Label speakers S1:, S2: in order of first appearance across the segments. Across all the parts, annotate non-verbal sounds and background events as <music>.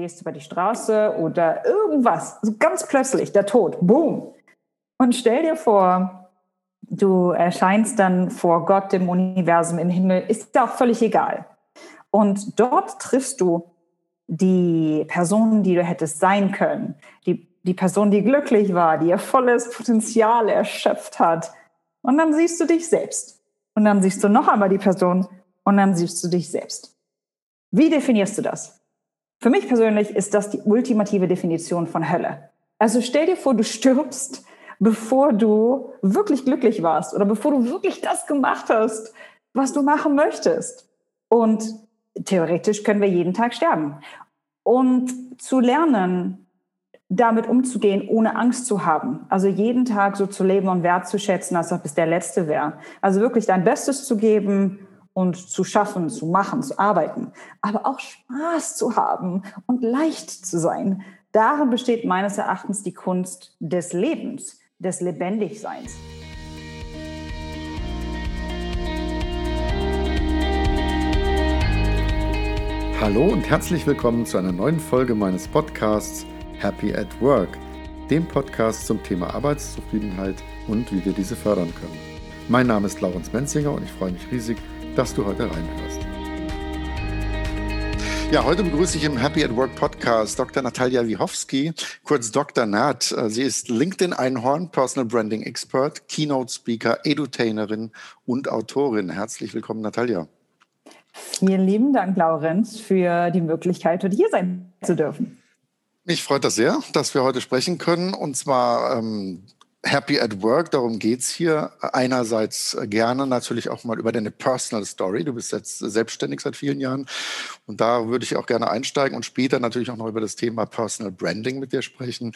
S1: gehst über die Straße oder irgendwas, also ganz plötzlich, der Tod, boom. Und stell dir vor, du erscheinst dann vor Gott im Universum, im Himmel, ist ja auch völlig egal. Und dort triffst du die Person, die du hättest sein können, die, die Person, die glücklich war, die ihr volles Potenzial erschöpft hat. Und dann siehst du dich selbst. Und dann siehst du noch einmal die Person und dann siehst du dich selbst. Wie definierst du das? Für mich persönlich ist das die ultimative Definition von Hölle. Also stell dir vor, du stirbst, bevor du wirklich glücklich warst oder bevor du wirklich das gemacht hast, was du machen möchtest. Und theoretisch können wir jeden Tag sterben. Und zu lernen, damit umzugehen, ohne Angst zu haben. Also jeden Tag so zu leben und wertzuschätzen, als ob es der letzte wäre. Also wirklich dein Bestes zu geben und zu schaffen, zu machen, zu arbeiten. Aber auch Spaß zu haben und leicht zu sein. Darin besteht meines Erachtens die Kunst des Lebens, des Lebendigseins.
S2: Hallo und herzlich willkommen zu einer neuen Folge meines Podcasts Happy at Work, dem Podcast zum Thema Arbeitszufriedenheit und wie wir diese fördern können. Mein Name ist Laurens Menzinger und ich freue mich riesig, dass du heute reinhörst. Ja, heute begrüße ich im Happy at Work Podcast Dr. Natalia Wichowski, kurz Dr. Nat. Sie ist LinkedIn-Einhorn, Personal Branding Expert, Keynote Speaker, Edutainerin und Autorin. Herzlich willkommen, Natalia.
S1: Vielen lieben Dank, Laurenz, für die Möglichkeit, heute hier sein zu dürfen.
S2: Mich freut das sehr, dass wir heute sprechen können. Und zwar ähm, Happy at Work, darum geht es hier. Einerseits gerne natürlich auch mal über deine Personal Story. Du bist jetzt selbstständig seit vielen Jahren. Und da würde ich auch gerne einsteigen und später natürlich auch noch über das Thema Personal Branding mit dir sprechen.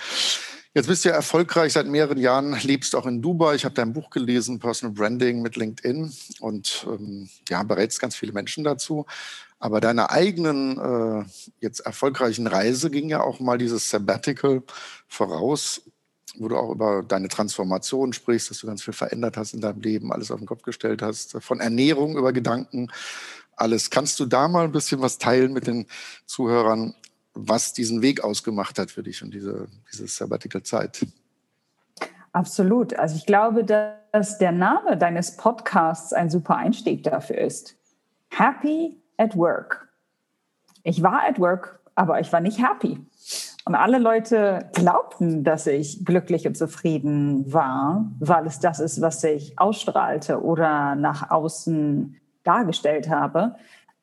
S2: Jetzt bist du ja erfolgreich seit mehreren Jahren, lebst auch in Dubai. Ich habe dein Buch gelesen, Personal Branding mit LinkedIn und ähm, ja, berätst ganz viele Menschen dazu. Aber deiner eigenen äh, jetzt erfolgreichen Reise ging ja auch mal dieses Sabbatical voraus, wo du auch über deine Transformation sprichst, dass du ganz viel verändert hast in deinem Leben, alles auf den Kopf gestellt hast, von Ernährung über Gedanken, alles. Kannst du da mal ein bisschen was teilen mit den Zuhörern, was diesen Weg ausgemacht hat für dich und diese, diese Sabbatical-Zeit.
S1: Absolut. Also ich glaube, dass der Name deines Podcasts ein super Einstieg dafür ist. Happy at Work. Ich war at Work, aber ich war nicht happy. Und alle Leute glaubten, dass ich glücklich und zufrieden war, weil es das ist, was ich ausstrahlte oder nach außen dargestellt habe.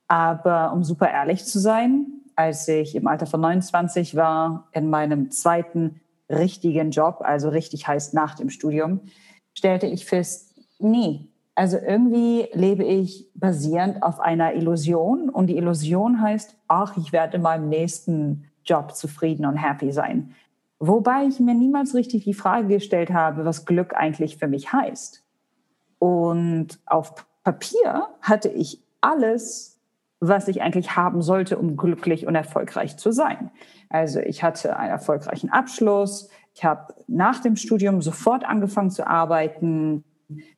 S1: Aber um super ehrlich zu sein, als ich im Alter von 29 war, in meinem zweiten richtigen Job, also richtig heißt nach dem Studium, stellte ich fest, nee, also irgendwie lebe ich basierend auf einer Illusion und die Illusion heißt, ach, ich werde in meinem nächsten Job zufrieden und happy sein. Wobei ich mir niemals richtig die Frage gestellt habe, was Glück eigentlich für mich heißt. Und auf Papier hatte ich alles was ich eigentlich haben sollte, um glücklich und erfolgreich zu sein. Also ich hatte einen erfolgreichen Abschluss. Ich habe nach dem Studium sofort angefangen zu arbeiten.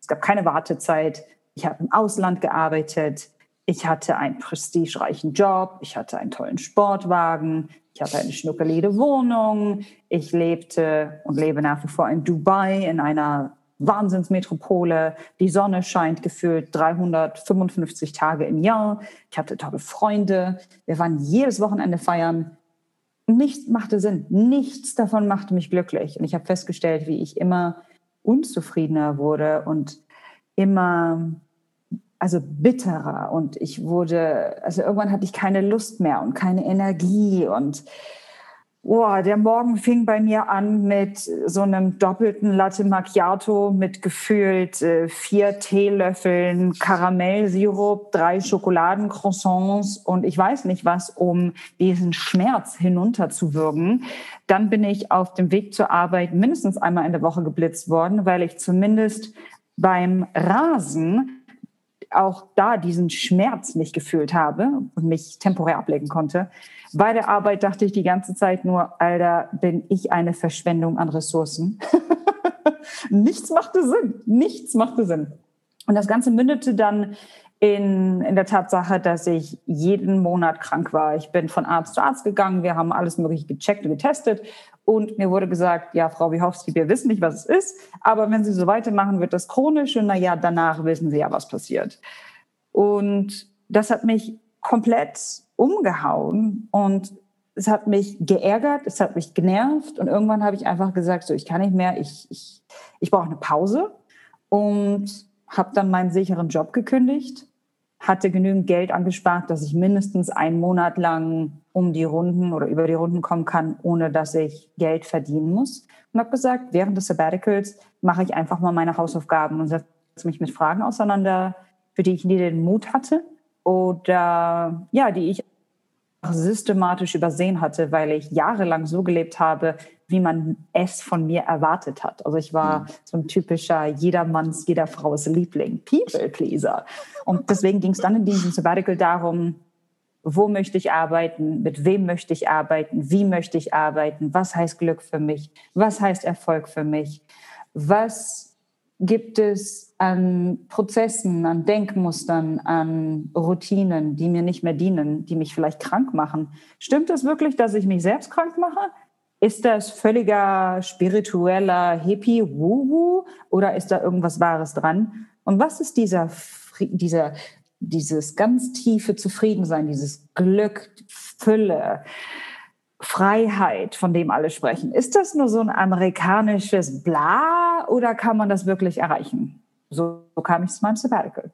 S1: Es gab keine Wartezeit. Ich habe im Ausland gearbeitet. Ich hatte einen prestigereichen Job. Ich hatte einen tollen Sportwagen. Ich hatte eine schnuckelige Wohnung. Ich lebte und lebe nach wie vor in Dubai in einer Wahnsinnsmetropole. Die Sonne scheint gefühlt 355 Tage im Jahr. Ich hatte tolle Freunde. Wir waren jedes Wochenende feiern. Nichts machte Sinn. Nichts davon machte mich glücklich. Und ich habe festgestellt, wie ich immer unzufriedener wurde und immer also bitterer und ich wurde also irgendwann hatte ich keine Lust mehr und keine Energie und Oh, der Morgen fing bei mir an mit so einem doppelten Latte Macchiato mit gefühlt äh, vier Teelöffeln Karamellsirup, drei Schokoladencroissants und ich weiß nicht was, um diesen Schmerz hinunterzuwürgen. Dann bin ich auf dem Weg zur Arbeit mindestens einmal in der Woche geblitzt worden, weil ich zumindest beim Rasen auch da diesen Schmerz nicht gefühlt habe und mich temporär ablegen konnte. Bei der Arbeit dachte ich die ganze Zeit nur, Alter, bin ich eine Verschwendung an Ressourcen. <laughs> nichts machte Sinn. Nichts machte Sinn. Und das Ganze mündete dann in, in der Tatsache, dass ich jeden Monat krank war. Ich bin von Arzt zu Arzt gegangen, wir haben alles Mögliche gecheckt und getestet. Und mir wurde gesagt, ja, Frau Wiechowski, wir wissen nicht, was es ist, aber wenn Sie so weitermachen, wird das chronisch. Und naja, danach wissen Sie ja, was passiert. Und das hat mich komplett umgehauen. Und es hat mich geärgert, es hat mich genervt. Und irgendwann habe ich einfach gesagt, so ich kann nicht mehr, ich, ich, ich brauche eine Pause. Und habe dann meinen sicheren Job gekündigt hatte genügend Geld angespart, dass ich mindestens einen Monat lang um die Runden oder über die Runden kommen kann, ohne dass ich Geld verdienen muss. Und habe gesagt, während des Sabbaticals mache ich einfach mal meine Hausaufgaben und setze mich mit Fragen auseinander, für die ich nie den Mut hatte oder ja, die ich systematisch übersehen hatte, weil ich jahrelang so gelebt habe, wie man es von mir erwartet hat. Also ich war mhm. so ein typischer jedermanns, jeder Frau's Liebling, People Pleaser. Und deswegen ging es dann in diesem Sabbatical darum, wo möchte ich arbeiten, mit wem möchte ich arbeiten, wie möchte ich arbeiten, was heißt Glück für mich, was heißt Erfolg für mich, was gibt es an Prozessen, an Denkmustern, an Routinen, die mir nicht mehr dienen, die mich vielleicht krank machen. Stimmt es wirklich, dass ich mich selbst krank mache? Ist das völliger spiritueller Hippie-Woo-Woo oder ist da irgendwas Wahres dran? Und was ist dieser, dieser, dieses ganz tiefe Zufriedensein, dieses Glück, Fülle, Freiheit, von dem alle sprechen? Ist das nur so ein amerikanisches Bla oder kann man das wirklich erreichen? So, kam ich zu meinem Sabbatical.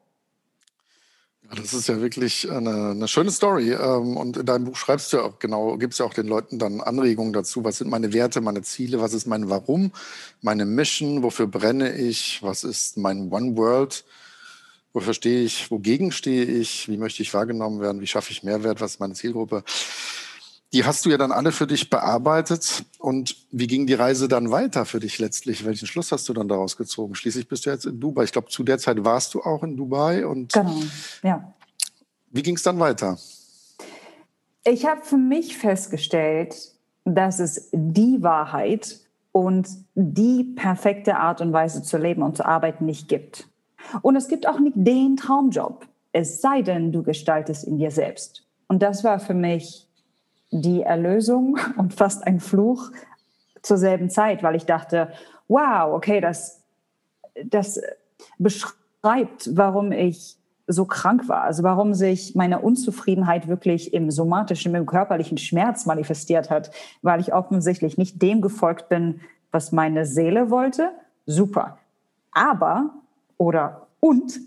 S2: Das ist ja wirklich eine, eine schöne Story. Ähm, und in deinem Buch schreibst du ja auch genau, gibst ja auch den Leuten dann Anregungen dazu. Was sind meine Werte, meine Ziele? Was ist mein Warum? Meine Mission? Wofür brenne ich? Was ist mein One World? Wofür stehe ich? Wogegen stehe ich? Wie möchte ich wahrgenommen werden? Wie schaffe ich Mehrwert? Was ist meine Zielgruppe? Die hast du ja dann alle für dich bearbeitet. Und wie ging die Reise dann weiter für dich letztlich? Welchen Schluss hast du dann daraus gezogen? Schließlich bist du jetzt in Dubai. Ich glaube, zu der Zeit warst du auch in Dubai. Und
S1: genau, ja.
S2: Wie ging es dann weiter?
S1: Ich habe für mich festgestellt, dass es die Wahrheit und die perfekte Art und Weise zu leben und zu arbeiten nicht gibt. Und es gibt auch nicht den Traumjob, es sei denn, du gestaltest in dir selbst. Und das war für mich die Erlösung <laughs> und fast ein Fluch zur selben Zeit, weil ich dachte, wow, okay, das, das beschreibt, warum ich so krank war, also warum sich meine Unzufriedenheit wirklich im somatischen, im körperlichen Schmerz manifestiert hat, weil ich offensichtlich nicht dem gefolgt bin, was meine Seele wollte. Super. Aber oder und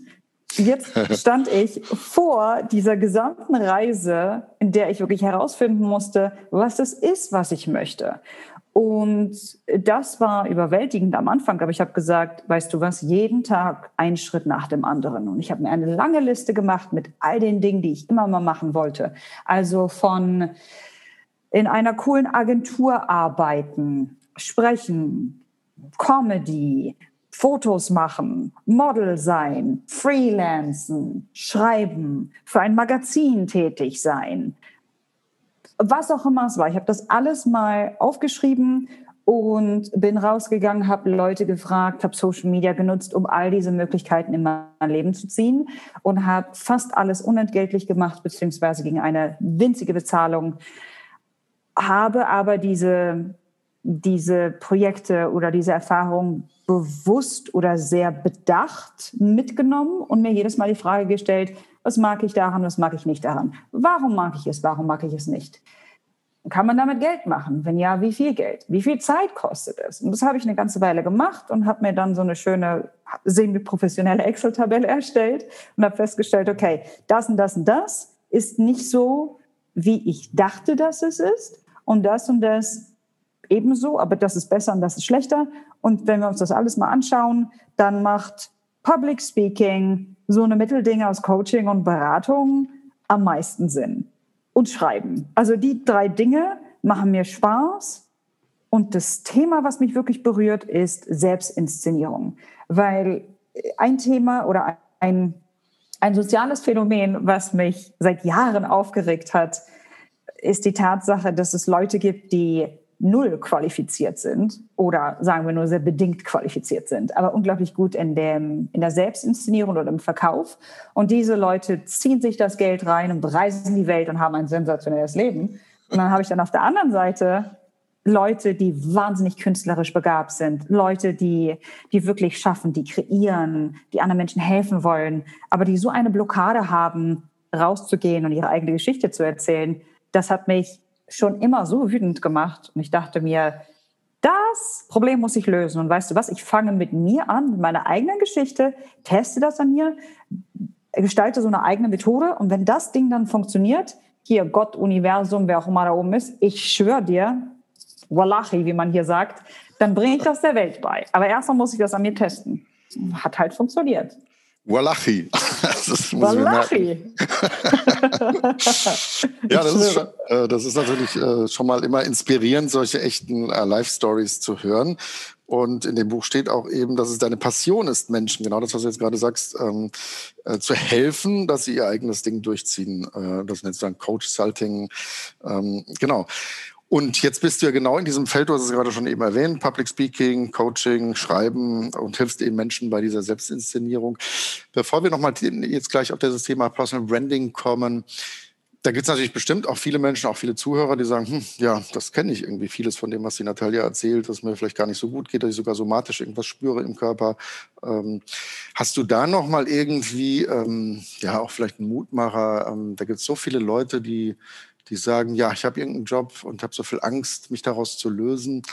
S1: Jetzt stand ich vor dieser gesamten Reise, in der ich wirklich herausfinden musste, was es ist, was ich möchte. Und das war überwältigend am Anfang, aber ich habe gesagt, weißt du was, jeden Tag ein Schritt nach dem anderen. Und ich habe mir eine lange Liste gemacht mit all den Dingen, die ich immer mal machen wollte. Also von in einer coolen Agentur arbeiten, sprechen, Comedy, Fotos machen, Model sein, freelancen, schreiben, für ein Magazin tätig sein, was auch immer es war. Ich habe das alles mal aufgeschrieben und bin rausgegangen, habe Leute gefragt, habe Social Media genutzt, um all diese Möglichkeiten in mein Leben zu ziehen und habe fast alles unentgeltlich gemacht, beziehungsweise gegen eine winzige Bezahlung, habe aber diese, diese Projekte oder diese Erfahrungen bewusst oder sehr bedacht mitgenommen und mir jedes Mal die Frage gestellt, was mag ich daran, was mag ich nicht daran? Warum mag ich es, warum mag ich es nicht? Kann man damit Geld machen? Wenn ja, wie viel Geld? Wie viel Zeit kostet es? Und das habe ich eine ganze Weile gemacht und habe mir dann so eine schöne, semi-professionelle Excel-Tabelle erstellt und habe festgestellt, okay, das und das und das ist nicht so, wie ich dachte, dass es ist. Und das und das ebenso, aber das ist besser und das ist schlechter. Und wenn wir uns das alles mal anschauen, dann macht Public Speaking, so eine Mitteldinge aus Coaching und Beratung am meisten Sinn. Und Schreiben. Also die drei Dinge machen mir Spaß. Und das Thema, was mich wirklich berührt, ist Selbstinszenierung. Weil ein Thema oder ein, ein soziales Phänomen, was mich seit Jahren aufgeregt hat, ist die Tatsache, dass es Leute gibt, die null qualifiziert sind oder sagen wir nur sehr bedingt qualifiziert sind, aber unglaublich gut in, dem, in der Selbstinszenierung oder im Verkauf. Und diese Leute ziehen sich das Geld rein und bereisen die Welt und haben ein sensationelles Leben. Und dann habe ich dann auf der anderen Seite Leute, die wahnsinnig künstlerisch begabt sind, Leute, die, die wirklich schaffen, die kreieren, die anderen Menschen helfen wollen, aber die so eine Blockade haben, rauszugehen und ihre eigene Geschichte zu erzählen, das hat mich schon immer so wütend gemacht. Und ich dachte mir, das Problem muss ich lösen. Und weißt du was, ich fange mit mir an, mit meiner eigenen Geschichte, teste das an mir, gestalte so eine eigene Methode. Und wenn das Ding dann funktioniert, hier Gott, Universum, wer auch immer da oben ist, ich schwöre dir, Wallachi, wie man hier sagt, dann bringe ich das der Welt bei. Aber erstmal muss ich das an mir testen. Hat halt funktioniert.
S2: Wallachi.
S1: Das Wallachi. <laughs>
S2: ja, das ist, äh, das ist natürlich äh, schon mal immer inspirierend, solche echten äh, Life-Stories zu hören. Und in dem Buch steht auch eben, dass es deine Passion ist, Menschen, genau das, was du jetzt gerade sagst, ähm, äh, zu helfen, dass sie ihr eigenes Ding durchziehen. Äh, das nennt dann Coach Salting. Ähm, genau. Und jetzt bist du ja genau in diesem Feld, du hast es gerade schon eben erwähnt, Public Speaking, Coaching, Schreiben und hilfst eben Menschen bei dieser Selbstinszenierung. Bevor wir nochmal jetzt gleich auf dieses Thema Personal Branding kommen, da gibt es natürlich bestimmt auch viele Menschen, auch viele Zuhörer, die sagen, hm, ja, das kenne ich irgendwie. Vieles von dem, was die Natalia erzählt, dass mir vielleicht gar nicht so gut geht, dass ich sogar somatisch irgendwas spüre im Körper. Ähm, hast du da noch mal irgendwie, ähm, ja, auch vielleicht einen Mutmacher? Ähm, da gibt es so viele Leute, die die sagen, ja, ich habe irgendeinen Job und habe so viel Angst, mich daraus zu lösen.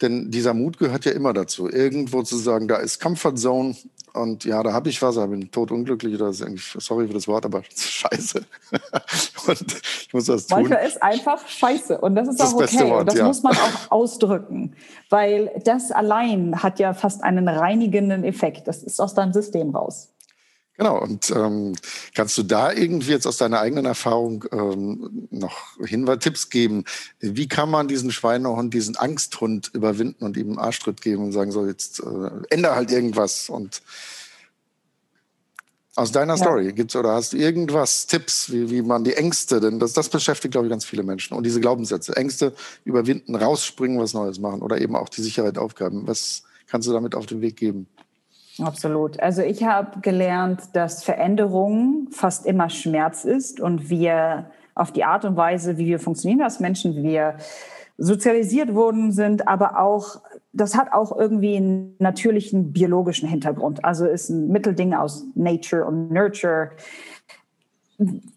S2: Denn dieser Mut gehört ja immer dazu, irgendwo zu sagen, da ist Comfort Zone und ja, da habe ich was, aber bin totunglücklich oder ist eigentlich, sorry für das Wort, aber <laughs> scheiße. <laughs>
S1: und ich muss das tun. Manchmal ist einfach scheiße und das ist das auch okay. Wort, und das ja. muss man auch ausdrücken, weil das allein hat ja fast einen reinigenden Effekt. Das ist aus deinem System raus.
S2: Genau, und ähm, kannst du da irgendwie jetzt aus deiner eigenen Erfahrung ähm, noch Hinweis, Tipps geben? Wie kann man diesen Schweinehund, diesen Angsthund überwinden und ihm einen Arschtritt geben und sagen, so jetzt äh, ändere halt irgendwas und aus deiner ja. Story gibt's oder hast du irgendwas, Tipps, wie, wie man die Ängste, denn das, das beschäftigt, glaube ich, ganz viele Menschen. Und diese Glaubenssätze, Ängste überwinden, rausspringen, was Neues machen oder eben auch die Sicherheit aufgaben. Was kannst du damit auf den Weg geben?
S1: Absolut. Also ich habe gelernt, dass Veränderung fast immer Schmerz ist und wir auf die Art und Weise, wie wir funktionieren als Menschen, wie wir sozialisiert wurden sind, aber auch, das hat auch irgendwie einen natürlichen biologischen Hintergrund. Also ist ein Mittelding aus Nature und Nurture.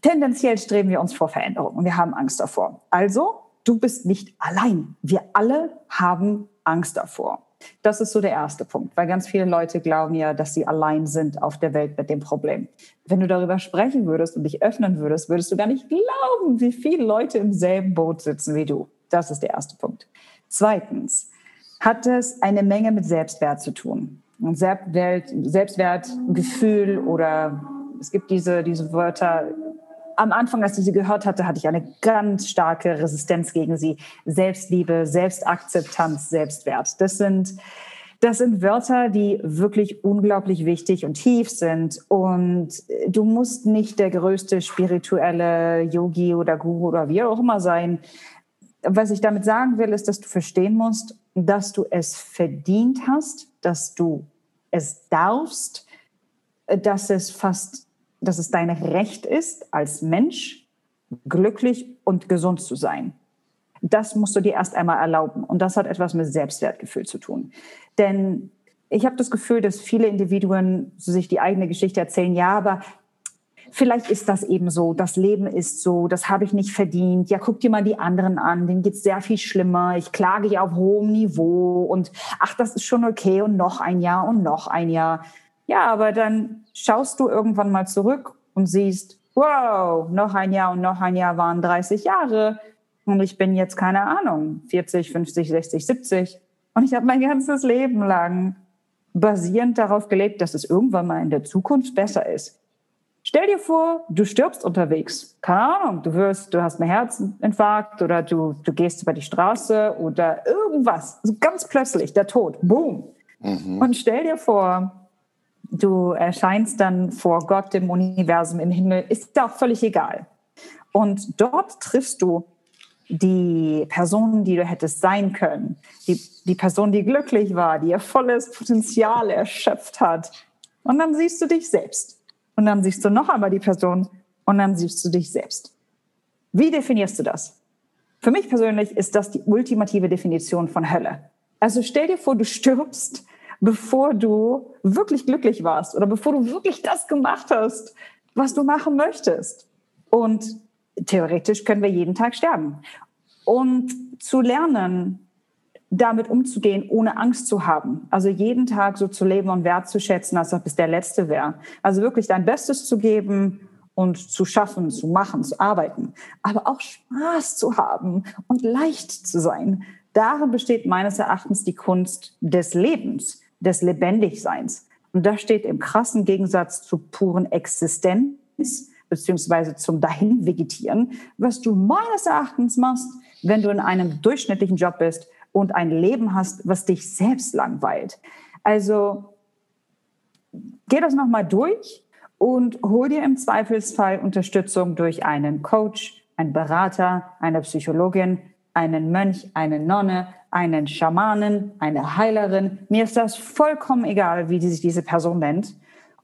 S1: Tendenziell streben wir uns vor Veränderung und wir haben Angst davor. Also, du bist nicht allein. Wir alle haben Angst davor. Das ist so der erste Punkt, weil ganz viele Leute glauben ja, dass sie allein sind auf der Welt mit dem Problem. Wenn du darüber sprechen würdest und dich öffnen würdest, würdest du gar nicht glauben, wie viele Leute im selben Boot sitzen wie du. Das ist der erste Punkt. Zweitens hat es eine Menge mit Selbstwert zu tun. Selbstwert, Selbstwertgefühl oder es gibt diese, diese Wörter, am Anfang, als ich sie gehört hatte, hatte ich eine ganz starke Resistenz gegen sie. Selbstliebe, Selbstakzeptanz, Selbstwert. Das sind, das sind Wörter, die wirklich unglaublich wichtig und tief sind. Und du musst nicht der größte spirituelle Yogi oder Guru oder wie auch immer sein. Was ich damit sagen will, ist, dass du verstehen musst, dass du es verdient hast, dass du es darfst, dass es fast dass es dein Recht ist, als Mensch glücklich und gesund zu sein. Das musst du dir erst einmal erlauben. Und das hat etwas mit Selbstwertgefühl zu tun. Denn ich habe das Gefühl, dass viele Individuen sich die eigene Geschichte erzählen, ja, aber vielleicht ist das eben so, das Leben ist so, das habe ich nicht verdient. Ja, guck dir mal die anderen an, denen geht es sehr viel schlimmer. Ich klage ja auf hohem Niveau und ach, das ist schon okay und noch ein Jahr und noch ein Jahr. Ja, aber dann schaust du irgendwann mal zurück und siehst, wow, noch ein Jahr und noch ein Jahr waren 30 Jahre und ich bin jetzt keine Ahnung, 40, 50, 60, 70 und ich habe mein ganzes Leben lang basierend darauf gelebt, dass es irgendwann mal in der Zukunft besser ist. Stell dir vor, du stirbst unterwegs. Keine Ahnung, du wirst, du hast einen Herzinfarkt oder du, du gehst über die Straße oder irgendwas. Also ganz plötzlich, der Tod. Boom. Mhm. Und stell dir vor, du erscheinst dann vor Gott, dem Universum, im Himmel, ist ja auch völlig egal. Und dort triffst du die Person, die du hättest sein können, die, die Person, die glücklich war, die ihr volles Potenzial erschöpft hat. Und dann siehst du dich selbst. Und dann siehst du noch einmal die Person und dann siehst du dich selbst. Wie definierst du das? Für mich persönlich ist das die ultimative Definition von Hölle. Also stell dir vor, du stirbst, bevor du wirklich glücklich warst oder bevor du wirklich das gemacht hast, was du machen möchtest. Und theoretisch können wir jeden Tag sterben. Und zu lernen, damit umzugehen, ohne Angst zu haben. Also jeden Tag so zu leben und wertzuschätzen, als ob es der letzte wäre. Also wirklich dein Bestes zu geben und zu schaffen, zu machen, zu arbeiten. Aber auch Spaß zu haben und leicht zu sein. Darin besteht meines Erachtens die Kunst des Lebens, des Lebendigseins. Und das steht im krassen Gegensatz zur puren Existenz beziehungsweise zum Dahinvegetieren, was du meines Erachtens machst, wenn du in einem durchschnittlichen Job bist und ein Leben hast, was dich selbst langweilt. Also geh das nochmal durch und hol dir im Zweifelsfall Unterstützung durch einen Coach, einen Berater, eine Psychologin, einen Mönch, eine Nonne, einen Schamanen, eine Heilerin. Mir ist das vollkommen egal, wie sich diese Person nennt.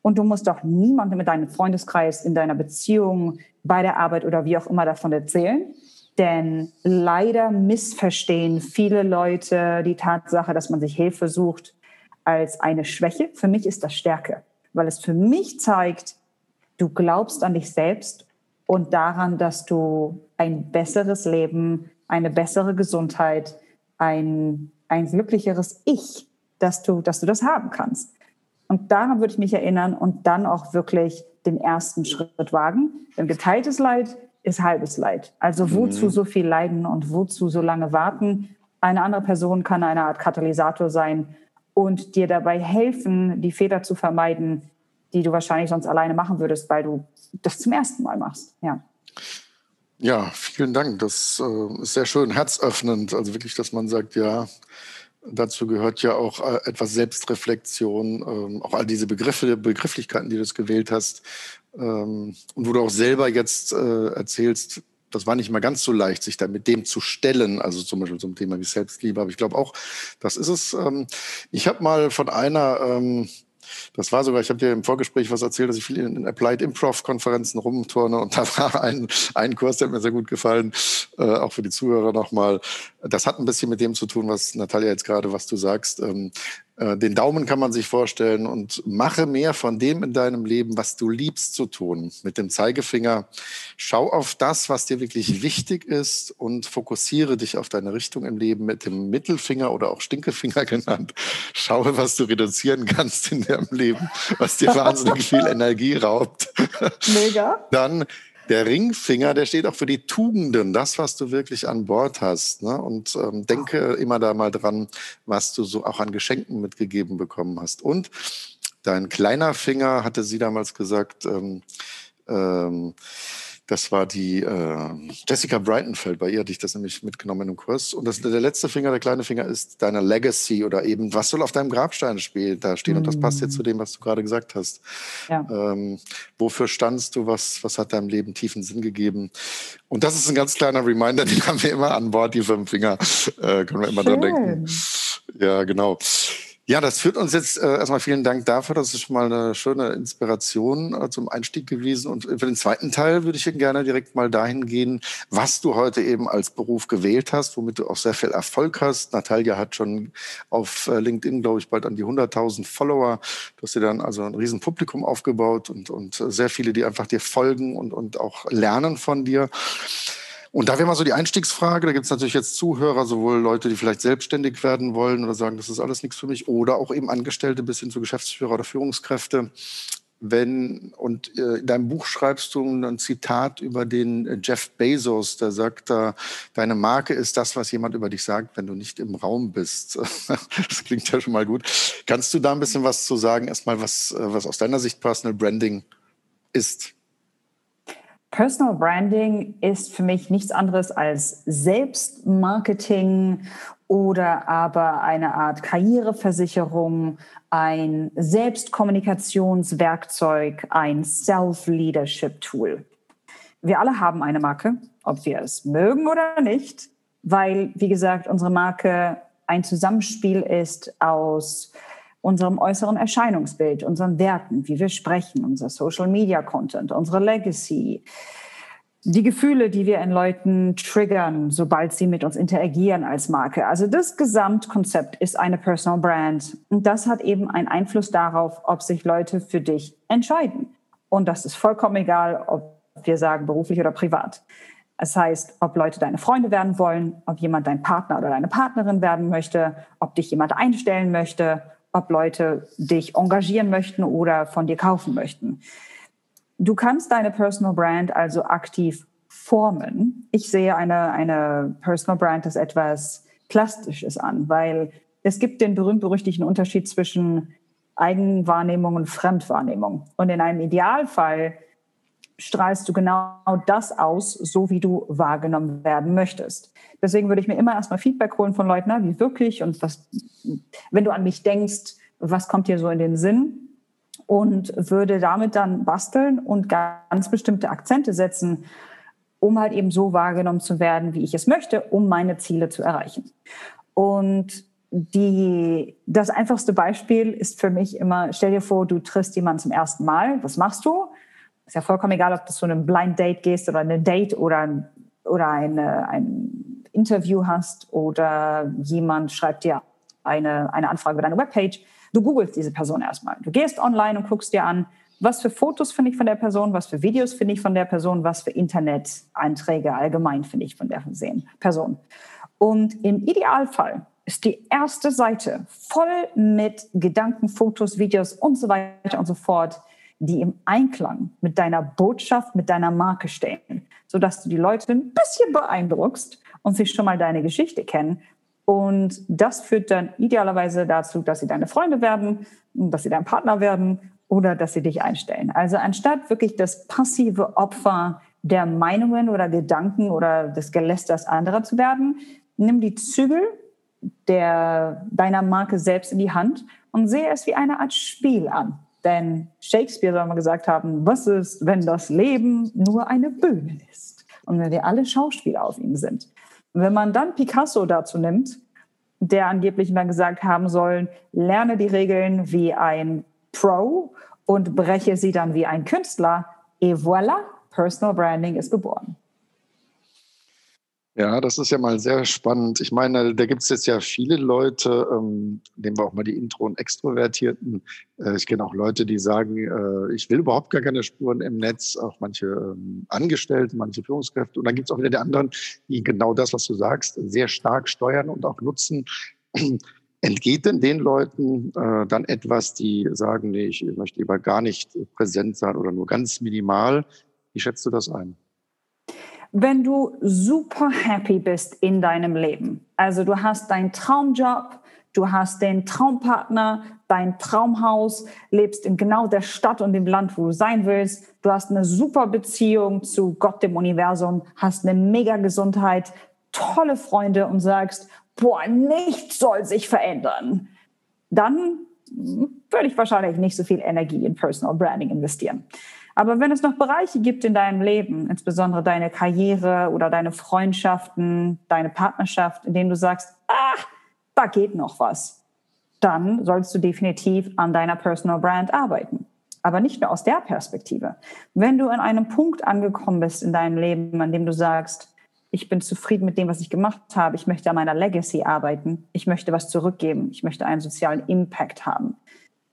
S1: Und du musst auch niemandem mit deinem Freundeskreis, in deiner Beziehung, bei der Arbeit oder wie auch immer davon erzählen. Denn leider missverstehen viele Leute die Tatsache, dass man sich Hilfe sucht, als eine Schwäche. Für mich ist das Stärke, weil es für mich zeigt, du glaubst an dich selbst und daran, dass du ein besseres Leben, eine bessere Gesundheit, ein, ein glücklicheres Ich, dass du, dass du das haben kannst. Und daran würde ich mich erinnern und dann auch wirklich den ersten Schritt wagen. Denn geteiltes Leid ist halbes Leid. Also wozu mhm. so viel leiden und wozu so lange warten? Eine andere Person kann eine Art Katalysator sein und dir dabei helfen, die Fehler zu vermeiden, die du wahrscheinlich sonst alleine machen würdest, weil du das zum ersten Mal machst. Ja.
S2: Ja, vielen Dank. Das äh, ist sehr schön, herzöffnend. Also wirklich, dass man sagt, ja, dazu gehört ja auch äh, etwas Selbstreflexion, ähm, auch all diese Begriffe, Begrifflichkeiten, die du gewählt hast, ähm, und wo du auch selber jetzt äh, erzählst, das war nicht mal ganz so leicht, sich da mit dem zu stellen, also zum Beispiel zum Thema wie Selbstliebe. Aber ich glaube auch, das ist es. Ähm, ich habe mal von einer ähm, das war sogar, ich habe dir im Vorgespräch was erzählt, dass ich viel in, Applied Improv-Konferenzen rumturne und <laughs> da war ein, ein Kurs, der hat mir sehr gut gefallen, äh, auch für die Zuhörer nochmal. Das hat ein bisschen mit dem zu tun, was Natalia jetzt gerade, was du sagst. Ähm, äh, den Daumen kann man sich vorstellen und mache mehr von dem in deinem Leben, was du liebst zu tun. Mit dem Zeigefinger schau auf das, was dir wirklich wichtig ist und fokussiere dich auf deine Richtung im Leben mit dem Mittelfinger oder auch Stinkefinger <laughs> genannt. Schaue, was du reduzieren kannst in deinem Leben, was dir <laughs> wahnsinnig viel Energie raubt. Mega. Dann der Ringfinger, der steht auch für die Tugenden, das, was du wirklich an Bord hast. Ne? Und ähm, denke immer da mal dran, was du so auch an Geschenken mitgegeben bekommen hast. Und dein kleiner Finger, hatte sie damals gesagt, ähm, ähm, das war die äh, Jessica Brightonfeld. Bei ihr hatte ich das nämlich mitgenommen im Kurs. Und das, der letzte Finger, der kleine Finger, ist deine Legacy oder eben, was soll auf deinem Grabstein spielen, da stehen. Und das passt jetzt zu dem, was du gerade gesagt hast. Ja. Ähm, wofür standst du? Was, was hat deinem Leben tiefen Sinn gegeben? Und das ist ein ganz kleiner Reminder, <laughs> den haben wir immer an Bord, die fünf Finger. Äh, können wir immer Schön. dran denken. Ja, genau. Ja, das führt uns jetzt äh, erstmal vielen Dank dafür. Das ist schon mal eine schöne Inspiration äh, zum Einstieg gewesen. Und für den zweiten Teil würde ich gerne direkt mal dahin gehen, was du heute eben als Beruf gewählt hast, womit du auch sehr viel Erfolg hast. Natalia hat schon auf äh, LinkedIn, glaube ich, bald an die 100.000 Follower. Du hast dir dann also ein riesen Publikum aufgebaut und, und sehr viele, die einfach dir folgen und, und auch lernen von dir. Und da wäre mal so die Einstiegsfrage, da gibt es natürlich jetzt Zuhörer, sowohl Leute, die vielleicht selbstständig werden wollen oder sagen, das ist alles nichts für mich, oder auch eben Angestellte bis hin zu Geschäftsführer oder Führungskräfte. Wenn, und äh, in deinem Buch schreibst du ein Zitat über den äh, Jeff Bezos, der sagt deine Marke ist das, was jemand über dich sagt, wenn du nicht im Raum bist. <laughs> das klingt ja schon mal gut. Kannst du da ein bisschen was zu sagen? Erstmal, was, äh, was aus deiner Sicht Personal Branding ist?
S1: Personal Branding ist für mich nichts anderes als Selbstmarketing oder aber eine Art Karriereversicherung, ein Selbstkommunikationswerkzeug, ein Self-Leadership-Tool. Wir alle haben eine Marke ob wir es mögen oder nicht, weil, wie gesagt, unsere Marke ein Zusammenspiel ist aus unserem äußeren Erscheinungsbild, unseren Werten, wie wir sprechen, unser Social Media Content, unsere Legacy, die Gefühle, die wir in Leuten triggern, sobald sie mit uns interagieren als Marke. Also das Gesamtkonzept ist eine Personal Brand. Und das hat eben einen Einfluss darauf, ob sich Leute für dich entscheiden. Und das ist vollkommen egal, ob wir sagen beruflich oder privat. Das heißt, ob Leute deine Freunde werden wollen, ob jemand dein Partner oder deine Partnerin werden möchte, ob dich jemand einstellen möchte, ob Leute dich engagieren möchten oder von dir kaufen möchten. Du kannst deine Personal Brand also aktiv formen. Ich sehe eine, eine Personal Brand als etwas Plastisches an, weil es gibt den berühmt-berüchtigten Unterschied zwischen Eigenwahrnehmung und Fremdwahrnehmung. Und in einem Idealfall strahlst du genau das aus, so wie du wahrgenommen werden möchtest. Deswegen würde ich mir immer erstmal Feedback holen von Leuten, wie wirklich und was, wenn du an mich denkst, was kommt dir so in den Sinn? Und würde damit dann basteln und ganz bestimmte Akzente setzen, um halt eben so wahrgenommen zu werden, wie ich es möchte, um meine Ziele zu erreichen. Und die, das einfachste Beispiel ist für mich immer, stell dir vor, du triffst jemanden zum ersten Mal. Was machst du? Ist ja vollkommen egal, ob du zu einem Blind Date gehst oder eine Date oder, oder eine, ein Interview hast oder jemand schreibt dir eine, eine Anfrage über deine Webpage. Du googelst diese Person erstmal. Du gehst online und guckst dir an, was für Fotos finde ich von der Person, was für Videos finde ich von der Person, was für Internet-Einträge allgemein finde ich von der Person. Und im Idealfall ist die erste Seite voll mit Gedanken, Fotos, Videos und so weiter und so fort, die im Einklang mit deiner Botschaft, mit deiner Marke stehen, sodass du die Leute ein bisschen beeindruckst und sie schon mal deine Geschichte kennen. Und das führt dann idealerweise dazu, dass sie deine Freunde werden, dass sie dein Partner werden oder dass sie dich einstellen. Also anstatt wirklich das passive Opfer der Meinungen oder Gedanken oder des Gelästers anderer zu werden, nimm die Zügel der, deiner Marke selbst in die Hand und sehe es wie eine Art Spiel an. Denn Shakespeare soll mal gesagt haben, was ist, wenn das Leben nur eine Bühne ist und wenn wir alle Schauspieler auf ihm sind. Wenn man dann Picasso dazu nimmt, der angeblich mal gesagt haben soll, lerne die Regeln wie ein Pro und breche sie dann wie ein Künstler, et voilà, Personal Branding ist geboren.
S2: Ja, das ist ja mal sehr spannend. Ich meine, da gibt es jetzt ja viele Leute, ähm, nehmen wir auch mal die Intro- und Extrovertierten. Äh, ich kenne auch Leute, die sagen, äh, ich will überhaupt gar keine Spuren im Netz, auch manche ähm, Angestellte, manche Führungskräfte. Und dann gibt es auch wieder die anderen, die genau das, was du sagst, sehr stark steuern und auch nutzen. <clears throat> Entgeht denn den Leuten äh, dann etwas, die sagen, nee, ich möchte lieber gar nicht präsent sein oder nur ganz minimal? Wie schätzt du das ein?
S1: Wenn du super happy bist in deinem Leben. Also du hast deinen Traumjob, du hast den Traumpartner, dein Traumhaus, lebst in genau der Stadt und dem Land, wo du sein willst. Du hast eine super Beziehung zu Gott, dem Universum, hast eine mega Gesundheit, tolle Freunde und sagst, boah, nichts soll sich verändern. Dann würde ich wahrscheinlich nicht so viel Energie in Personal Branding investieren. Aber wenn es noch Bereiche gibt in deinem Leben, insbesondere deine Karriere oder deine Freundschaften, deine Partnerschaft, in denen du sagst, ach, da geht noch was, dann sollst du definitiv an deiner Personal Brand arbeiten. Aber nicht nur aus der Perspektive. Wenn du an einem Punkt angekommen bist in deinem Leben, an dem du sagst, ich bin zufrieden mit dem, was ich gemacht habe, ich möchte an meiner Legacy arbeiten, ich möchte was zurückgeben, ich möchte einen sozialen Impact haben,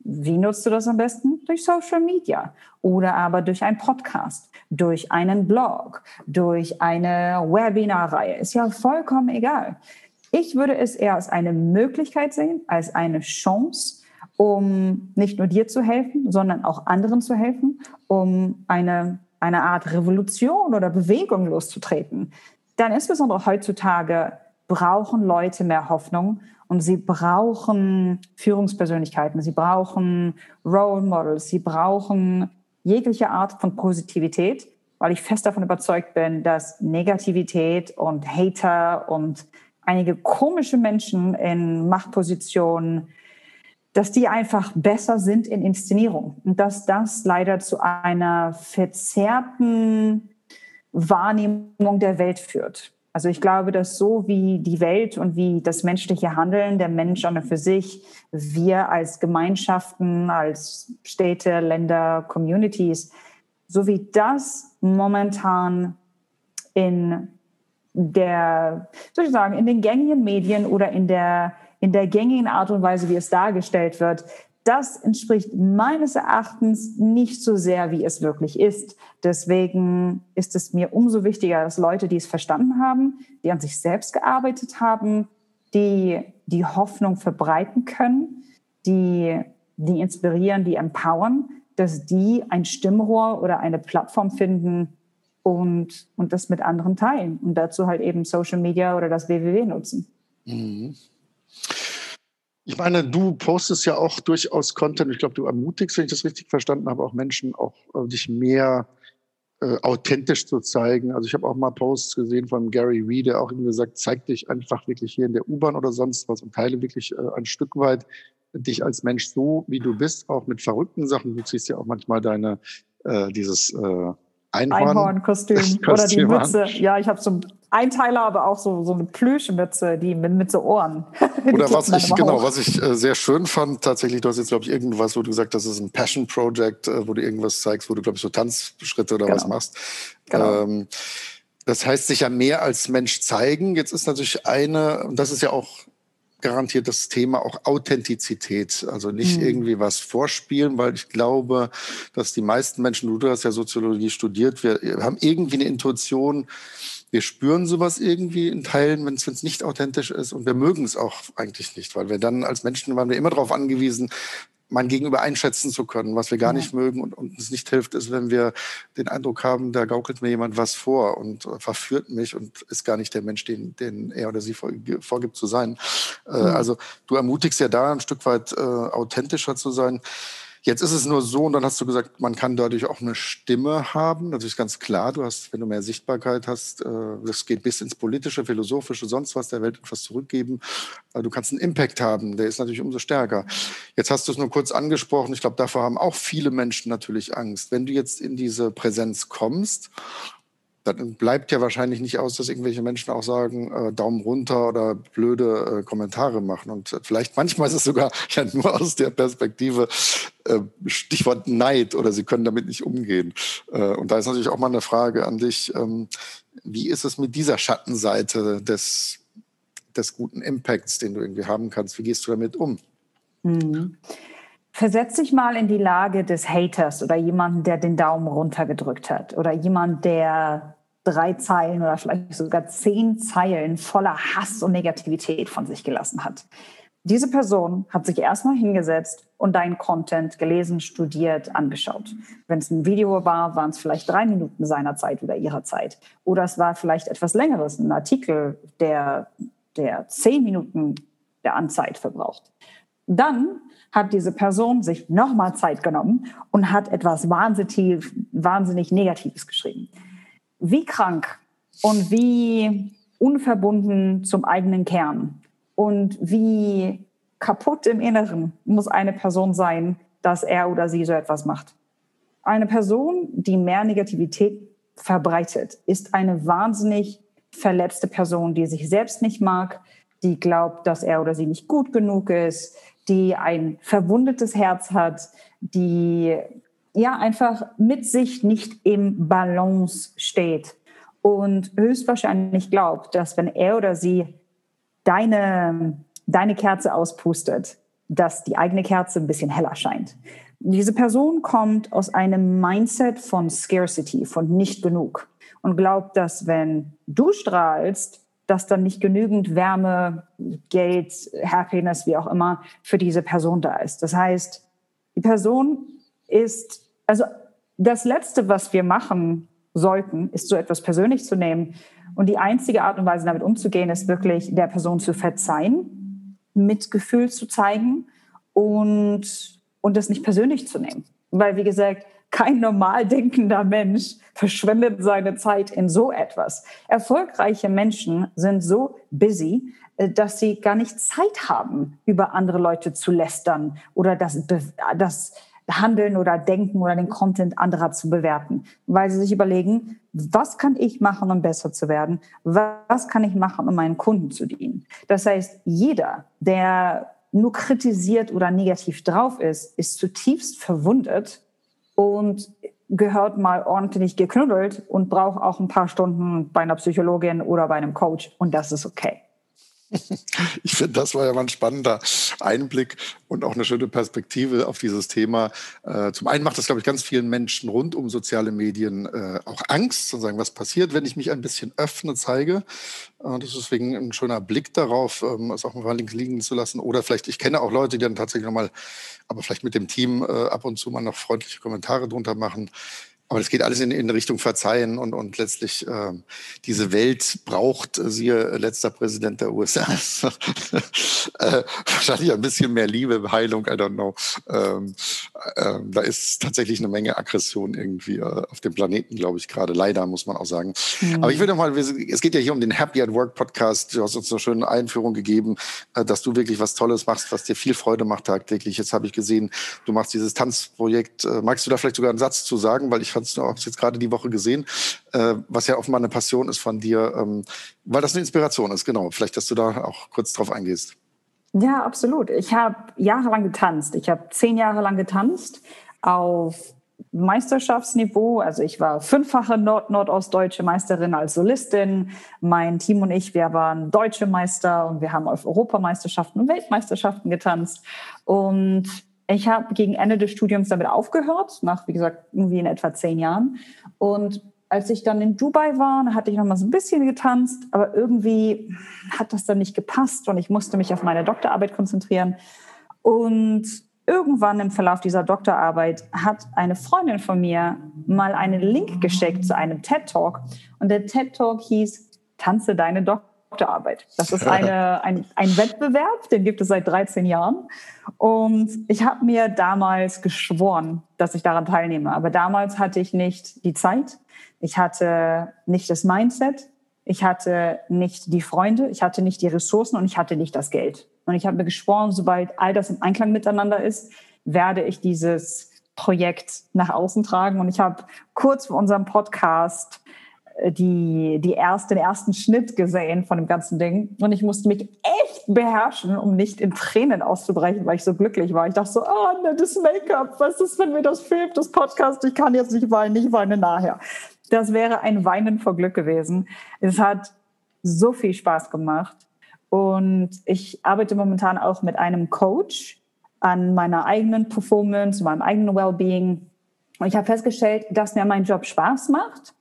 S1: wie nutzt du das am besten? Durch Social Media oder aber durch einen Podcast, durch einen Blog, durch eine Webinarreihe. Ist ja vollkommen egal. Ich würde es eher als eine Möglichkeit sehen, als eine Chance, um nicht nur dir zu helfen, sondern auch anderen zu helfen, um eine, eine Art Revolution oder Bewegung loszutreten. Denn insbesondere heutzutage brauchen Leute mehr Hoffnung und sie brauchen Führungspersönlichkeiten, sie brauchen Role Models, sie brauchen jegliche Art von Positivität, weil ich fest davon überzeugt bin, dass Negativität und Hater und einige komische Menschen in Machtpositionen, dass die einfach besser sind in Inszenierung und dass das leider zu einer verzerrten Wahrnehmung der Welt führt. Also ich glaube, dass so wie die Welt und wie das menschliche Handeln, der Mensch an und für sich, wir als Gemeinschaften, als Städte, Länder, Communities, so wie das momentan in der, soll ich sagen, in den gängigen Medien oder in der, in der gängigen Art und Weise, wie es dargestellt wird, das entspricht meines Erachtens nicht so sehr, wie es wirklich ist. Deswegen ist es mir umso wichtiger, dass Leute, die es verstanden haben, die an sich selbst gearbeitet haben, die die Hoffnung verbreiten können, die, die inspirieren, die empowern, dass die ein Stimmrohr oder eine Plattform finden und, und das mit anderen teilen und dazu halt eben Social Media oder das WWW nutzen. Mhm.
S2: Ich meine, du postest ja auch durchaus Content. Ich glaube, du ermutigst, wenn ich das richtig verstanden habe, auch Menschen auch äh, dich mehr äh, authentisch zu zeigen. Also ich habe auch mal Posts gesehen von Gary Vee, der auch irgendwie gesagt, zeig dich einfach wirklich hier in der U-Bahn oder sonst was und teile wirklich äh, ein Stück weit dich als Mensch so, wie du bist, auch mit verrückten Sachen. Du ziehst ja auch manchmal deine, äh, dieses äh, Einhorn
S1: Einhornkostüm <laughs> oder die Mütze. Ja, ich habe so einen Einteiler, aber auch so, so eine Plüschmütze, die mit, mit so Ohren. <laughs>
S2: Oder was ich, genau, was ich äh, sehr schön fand, tatsächlich, du hast jetzt, glaube ich, irgendwas, wo du gesagt hast, das ist ein Passion Project, äh, wo du irgendwas zeigst, wo du, glaube ich, so Tanzschritte oder genau. was machst. Genau. Ähm, das heißt, sich ja mehr als Mensch zeigen. Jetzt ist natürlich eine, und das ist ja auch garantiert das Thema auch Authentizität. Also nicht mhm. irgendwie was vorspielen, weil ich glaube, dass die meisten Menschen, du hast ja Soziologie studiert, wir haben irgendwie eine Intuition, wir spüren sowas irgendwie in Teilen, wenn es nicht authentisch ist und wir mögen es auch eigentlich nicht, weil wir dann als Menschen waren wir immer darauf angewiesen, mein Gegenüber einschätzen zu können. Was wir gar ja. nicht mögen und, und, uns nicht hilft, ist, wenn wir den Eindruck haben, da gaukelt mir jemand was vor und äh, verführt mich und ist gar nicht der Mensch, den, den er oder sie vorgibt zu sein. Mhm. Äh, also du ermutigst ja da ein Stück weit äh, authentischer zu sein. Jetzt ist es nur so, und dann hast du gesagt, man kann dadurch auch eine Stimme haben. Das ist ganz klar. Du hast, wenn du mehr Sichtbarkeit hast, äh, das geht bis ins politische, philosophische, sonst was der Welt etwas zurückgeben. Du kannst einen Impact haben. Der ist natürlich umso stärker. Jetzt hast du es nur kurz angesprochen. Ich glaube, davor haben auch viele Menschen natürlich Angst. Wenn du jetzt in diese Präsenz kommst dann bleibt ja wahrscheinlich nicht aus, dass irgendwelche Menschen auch sagen, äh, Daumen runter oder blöde äh, Kommentare machen. Und vielleicht manchmal ist es sogar <laughs> ja nur aus der Perspektive äh, Stichwort Neid oder sie können damit nicht umgehen. Äh, und da ist natürlich auch mal eine Frage an dich, ähm, wie ist es mit dieser Schattenseite des, des guten Impacts, den du irgendwie haben kannst? Wie gehst du damit um?
S1: Mhm. Versetz dich mal in die Lage des Haters oder jemanden, der den Daumen runtergedrückt hat oder jemand, der drei Zeilen oder vielleicht sogar zehn Zeilen voller Hass und Negativität von sich gelassen hat. Diese Person hat sich erstmal hingesetzt und deinen Content gelesen, studiert, angeschaut. Wenn es ein Video war, waren es vielleicht drei Minuten seiner Zeit oder ihrer Zeit. Oder es war vielleicht etwas längeres, ein Artikel, der, der zehn Minuten der Anzeit verbraucht. Dann hat diese Person sich nochmal Zeit genommen und hat etwas wahnsinnig, wahnsinnig Negatives geschrieben. Wie krank und wie unverbunden zum eigenen Kern und wie kaputt im Inneren muss eine Person sein, dass er oder sie so etwas macht. Eine Person, die mehr Negativität verbreitet, ist eine wahnsinnig verletzte Person, die sich selbst nicht mag, die glaubt, dass er oder sie nicht gut genug ist, die ein verwundetes Herz hat, die ja einfach mit sich nicht im Balance steht und höchstwahrscheinlich glaubt, dass wenn er oder sie deine, deine Kerze auspustet, dass die eigene Kerze ein bisschen heller scheint. Diese Person kommt aus einem Mindset von Scarcity, von nicht genug und glaubt, dass wenn du strahlst, dass dann nicht genügend Wärme, Geld, Happiness, wie auch immer, für diese Person da ist. Das heißt, die Person ist, also das Letzte, was wir machen sollten, ist so etwas persönlich zu nehmen. Und die einzige Art und Weise, damit umzugehen, ist wirklich der Person zu verzeihen, Mitgefühl zu zeigen und, und das nicht persönlich zu nehmen. Weil, wie gesagt, kein normal denkender Mensch verschwendet seine Zeit in so etwas. Erfolgreiche Menschen sind so busy, äh, dass sie gar nicht Zeit haben, über andere Leute zu lästern oder das, das Handeln oder Denken oder den Content anderer zu bewerten, weil sie sich überlegen, was kann ich machen, um besser zu werden? Was kann ich machen, um meinen Kunden zu dienen? Das heißt, jeder, der nur kritisiert oder negativ drauf ist, ist zutiefst verwundet und gehört mal ordentlich geknuddelt und braucht auch ein paar Stunden bei einer Psychologin oder bei einem Coach und das ist okay. <laughs>
S2: Ich finde, das war ja mal ein spannender Einblick und auch eine schöne Perspektive auf dieses Thema. Äh, zum einen macht das, glaube ich, ganz vielen Menschen rund um soziale Medien äh, auch Angst, zu sagen, was passiert, wenn ich mich ein bisschen öffne, zeige. Das ist deswegen ein schöner Blick darauf, ähm, es auch mal links liegen zu lassen. Oder vielleicht, ich kenne auch Leute, die dann tatsächlich nochmal, aber vielleicht mit dem Team äh, ab und zu mal noch freundliche Kommentare drunter machen. Aber das geht alles in, in Richtung Verzeihen und, und letztlich äh, diese Welt braucht, äh, siehe letzter Präsident der USA, <laughs> äh, wahrscheinlich ein bisschen mehr Liebe, Heilung, I don't know. Ähm, äh, da ist tatsächlich eine Menge Aggression irgendwie äh, auf dem Planeten, glaube ich, gerade. Leider, muss man auch sagen. Mhm. Aber ich will noch mal, es geht ja hier um den Happy at Work Podcast. Du hast uns eine schöne Einführung gegeben, äh, dass du wirklich was Tolles machst, was dir viel Freude macht tagtäglich. Jetzt habe ich gesehen, du machst dieses Tanzprojekt. Äh, magst du da vielleicht sogar einen Satz zu sagen? Weil ich fand es jetzt gerade die Woche gesehen, äh, was ja offenbar eine Passion ist von dir, ähm, weil das eine Inspiration ist, genau. Vielleicht, dass du da auch kurz drauf eingehst.
S1: Ja, absolut. Ich habe jahrelang getanzt. Ich habe zehn Jahre lang getanzt auf Meisterschaftsniveau. Also ich war fünffache Nord nordostdeutsche Meisterin als Solistin. Mein Team und ich, wir waren deutsche Meister und wir haben auf Europameisterschaften und Weltmeisterschaften getanzt. Und ich habe gegen Ende des Studiums damit aufgehört, nach, wie gesagt, irgendwie in etwa zehn Jahren. Und als ich dann in Dubai war, hatte ich noch mal so ein bisschen getanzt, aber irgendwie hat das dann nicht gepasst und ich musste mich auf meine Doktorarbeit konzentrieren. Und irgendwann im Verlauf dieser Doktorarbeit hat eine Freundin von mir mal einen Link geschickt zu einem TED Talk und der TED Talk hieß Tanze deine Doktorarbeit. Doktorarbeit. Das ist <laughs> eine, ein, ein Wettbewerb, den gibt es seit 13 Jahren. Und ich habe mir damals geschworen, dass ich daran teilnehme. Aber damals hatte ich nicht die Zeit, ich hatte nicht das Mindset, ich hatte nicht die Freunde, ich hatte nicht die Ressourcen und ich hatte nicht das Geld. Und ich habe mir geschworen, sobald all das im Einklang miteinander ist, werde ich dieses Projekt nach außen tragen. Und ich habe kurz vor unserem Podcast die, die erste, den ersten Schnitt gesehen von dem ganzen Ding. Und ich musste mich echt beherrschen, um nicht in Tränen auszubrechen, weil ich so glücklich war. Ich dachte so, oh, ne, das Make-up, was ist, wenn mir das filmt, das Podcast? Ich kann jetzt nicht weinen, ich weine nachher. Das wäre ein Weinen vor Glück gewesen. Es hat so viel Spaß gemacht. Und ich arbeite momentan auch mit einem Coach an meiner eigenen Performance, meinem eigenen Wellbeing. Und ich habe festgestellt, dass mir mein Job Spaß macht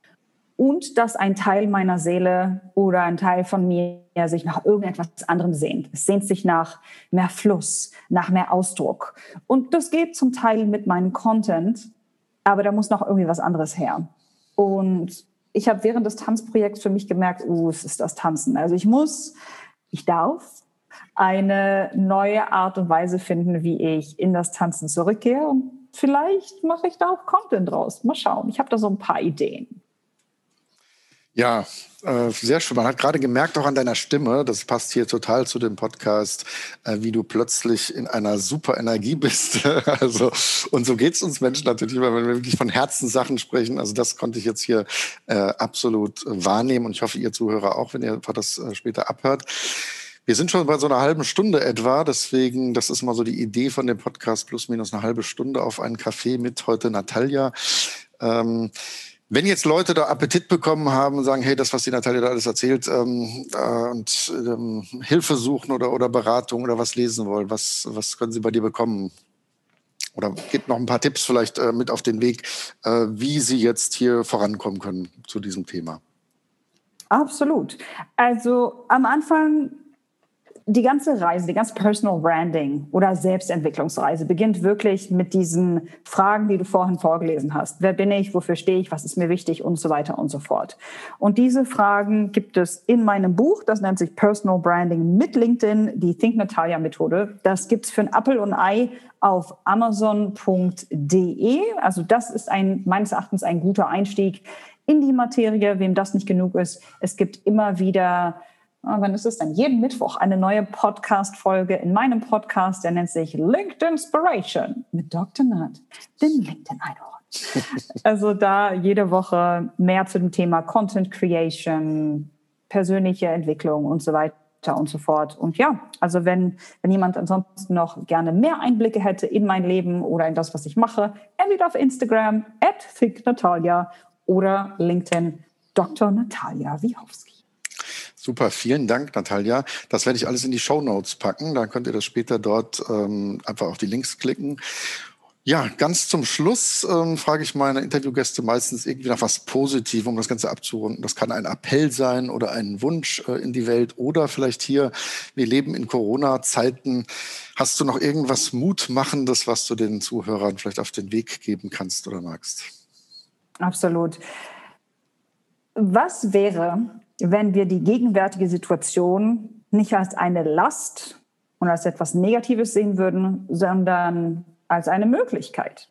S1: und dass ein Teil meiner Seele oder ein Teil von mir sich nach irgendetwas anderem sehnt. Es sehnt sich nach mehr Fluss, nach mehr Ausdruck. Und das geht zum Teil mit meinem Content, aber da muss noch irgendwie was anderes her. Und ich habe während des Tanzprojekts für mich gemerkt, uh, es ist das Tanzen. Also ich muss, ich darf eine neue Art und Weise finden, wie ich in das Tanzen zurückgehe. Und vielleicht mache ich da auch Content draus. Mal schauen. Ich habe da so ein paar Ideen.
S2: Ja, äh, sehr schön. Man hat gerade gemerkt, auch an deiner Stimme, das passt hier total zu dem Podcast, äh, wie du plötzlich in einer super Energie bist. <laughs> also, und so geht es uns Menschen natürlich, weil wir wirklich von Herzenssachen sprechen. Also das konnte ich jetzt hier äh, absolut wahrnehmen und ich hoffe, ihr Zuhörer auch, wenn ihr das äh, später abhört. Wir sind schon bei so einer halben Stunde etwa, deswegen, das ist mal so die Idee von dem Podcast, plus minus eine halbe Stunde auf einen Kaffee mit heute Natalia. Ähm, wenn jetzt Leute da Appetit bekommen haben und sagen, hey, das, was die Natalia da alles erzählt, ähm, äh, und ähm, Hilfe suchen oder, oder Beratung oder was lesen wollen, was, was können sie bei dir bekommen? Oder gibt noch ein paar Tipps vielleicht äh, mit auf den Weg, äh, wie sie jetzt hier vorankommen können zu diesem Thema?
S1: Absolut. Also am Anfang die ganze Reise, die ganze Personal Branding oder Selbstentwicklungsreise beginnt wirklich mit diesen Fragen, die du vorhin vorgelesen hast. Wer bin ich? Wofür stehe ich? Was ist mir wichtig? Und so weiter und so fort. Und diese Fragen gibt es in meinem Buch. Das nennt sich Personal Branding mit LinkedIn, die Think Natalia Methode. Das gibt's für ein Apple und Ei auf amazon.de. Also das ist ein, meines Erachtens ein guter Einstieg in die Materie. Wem das nicht genug ist, es gibt immer wieder wann ist es denn? Jeden Mittwoch eine neue Podcast-Folge in meinem Podcast, der nennt sich LinkedIn Inspiration mit Dr. Nat, dem LinkedIn-Einhorn. <laughs> Also da jede Woche mehr zu dem Thema Content Creation, persönliche Entwicklung und so weiter und so fort. Und ja, also wenn, wenn jemand ansonsten noch gerne mehr Einblicke hätte in mein Leben oder in das, was ich mache, entweder auf Instagram at thinknatalia oder LinkedIn Dr. Natalia Wiechowski.
S2: Super, vielen Dank, Natalia. Das werde ich alles in die Show Notes packen. Da könnt ihr das später dort ähm, einfach auf die Links klicken. Ja, ganz zum Schluss ähm, frage ich meine Interviewgäste meistens irgendwie nach was Positivem, um das Ganze abzurunden. Das kann ein Appell sein oder ein Wunsch äh, in die Welt oder vielleicht hier, wir leben in Corona-Zeiten. Hast du noch irgendwas Mutmachendes, was du den Zuhörern vielleicht auf den Weg geben kannst oder magst?
S1: Absolut. Was wäre, wenn wir die gegenwärtige Situation nicht als eine Last und als etwas Negatives sehen würden, sondern als eine Möglichkeit.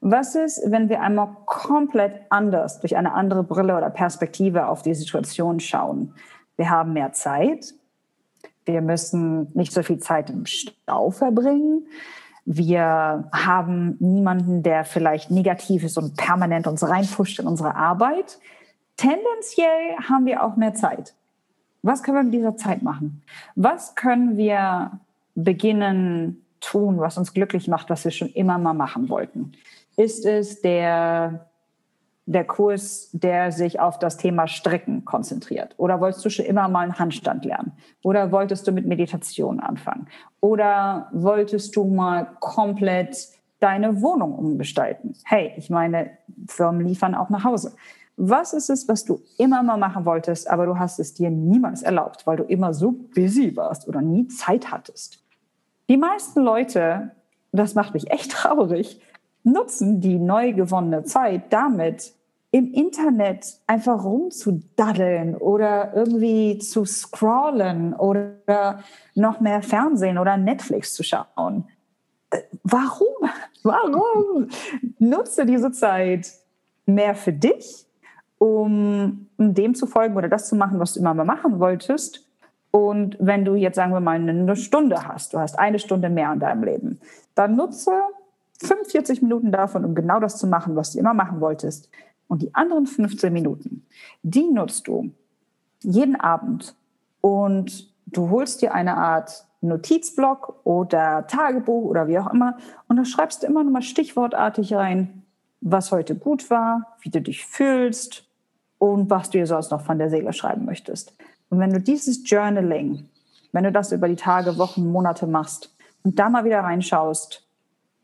S1: Was ist, wenn wir einmal komplett anders durch eine andere Brille oder Perspektive auf die Situation schauen? Wir haben mehr Zeit. Wir müssen nicht so viel Zeit im Stau verbringen. Wir haben niemanden, der vielleicht negativ ist und permanent uns reinpusht in unsere Arbeit. Tendenziell haben wir auch mehr Zeit. Was können wir mit dieser Zeit machen? Was können wir beginnen tun, was uns glücklich macht, was wir schon immer mal machen wollten? Ist es der, der Kurs, der sich auf das Thema Stricken konzentriert? Oder wolltest du schon immer mal einen Handstand lernen? Oder wolltest du mit Meditation anfangen? Oder wolltest du mal komplett deine Wohnung umgestalten? Hey, ich meine, Firmen liefern auch nach Hause. Was ist es, was du immer mal machen wolltest, aber du hast es dir niemals erlaubt, weil du immer so busy warst oder nie Zeit hattest? Die meisten Leute, das macht mich echt <laughs> traurig, nutzen die neu gewonnene Zeit damit, im Internet einfach rumzudaddeln oder irgendwie zu scrollen oder noch mehr Fernsehen oder Netflix zu schauen. Äh, warum? <laughs> Warum? Nutze diese Zeit mehr für dich, um dem zu folgen oder das zu machen, was du immer mal machen wolltest und wenn du jetzt, sagen wir mal, eine Stunde hast, du hast eine Stunde mehr in deinem Leben, dann nutze 45 Minuten davon, um genau das zu machen, was du immer machen wolltest. Und die anderen 15 Minuten, die nutzt du jeden Abend und du holst dir eine Art Notizblock oder Tagebuch oder wie auch immer und da schreibst du immer noch mal stichwortartig rein, was heute gut war, wie du dich fühlst und was du dir sonst noch von der Seele schreiben möchtest. Und wenn du dieses Journaling, wenn du das über die Tage, Wochen, Monate machst und da mal wieder reinschaust,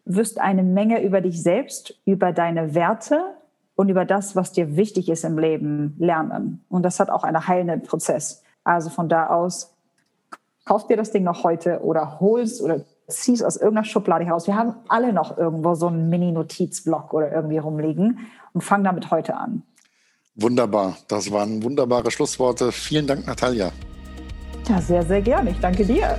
S1: wirst eine Menge über dich selbst, über deine Werte und über das, was dir wichtig ist im Leben, lernen. Und das hat auch einen heilenden Prozess. Also von da aus, kauf dir das Ding noch heute oder holst oder ziehst aus irgendeiner Schublade heraus. Wir haben alle noch irgendwo so einen Mini-Notizblock oder irgendwie rumliegen und fang damit heute an.
S2: Wunderbar. Das waren wunderbare Schlussworte. Vielen Dank, Natalia.
S1: Ja, sehr, sehr gerne. Ich danke dir.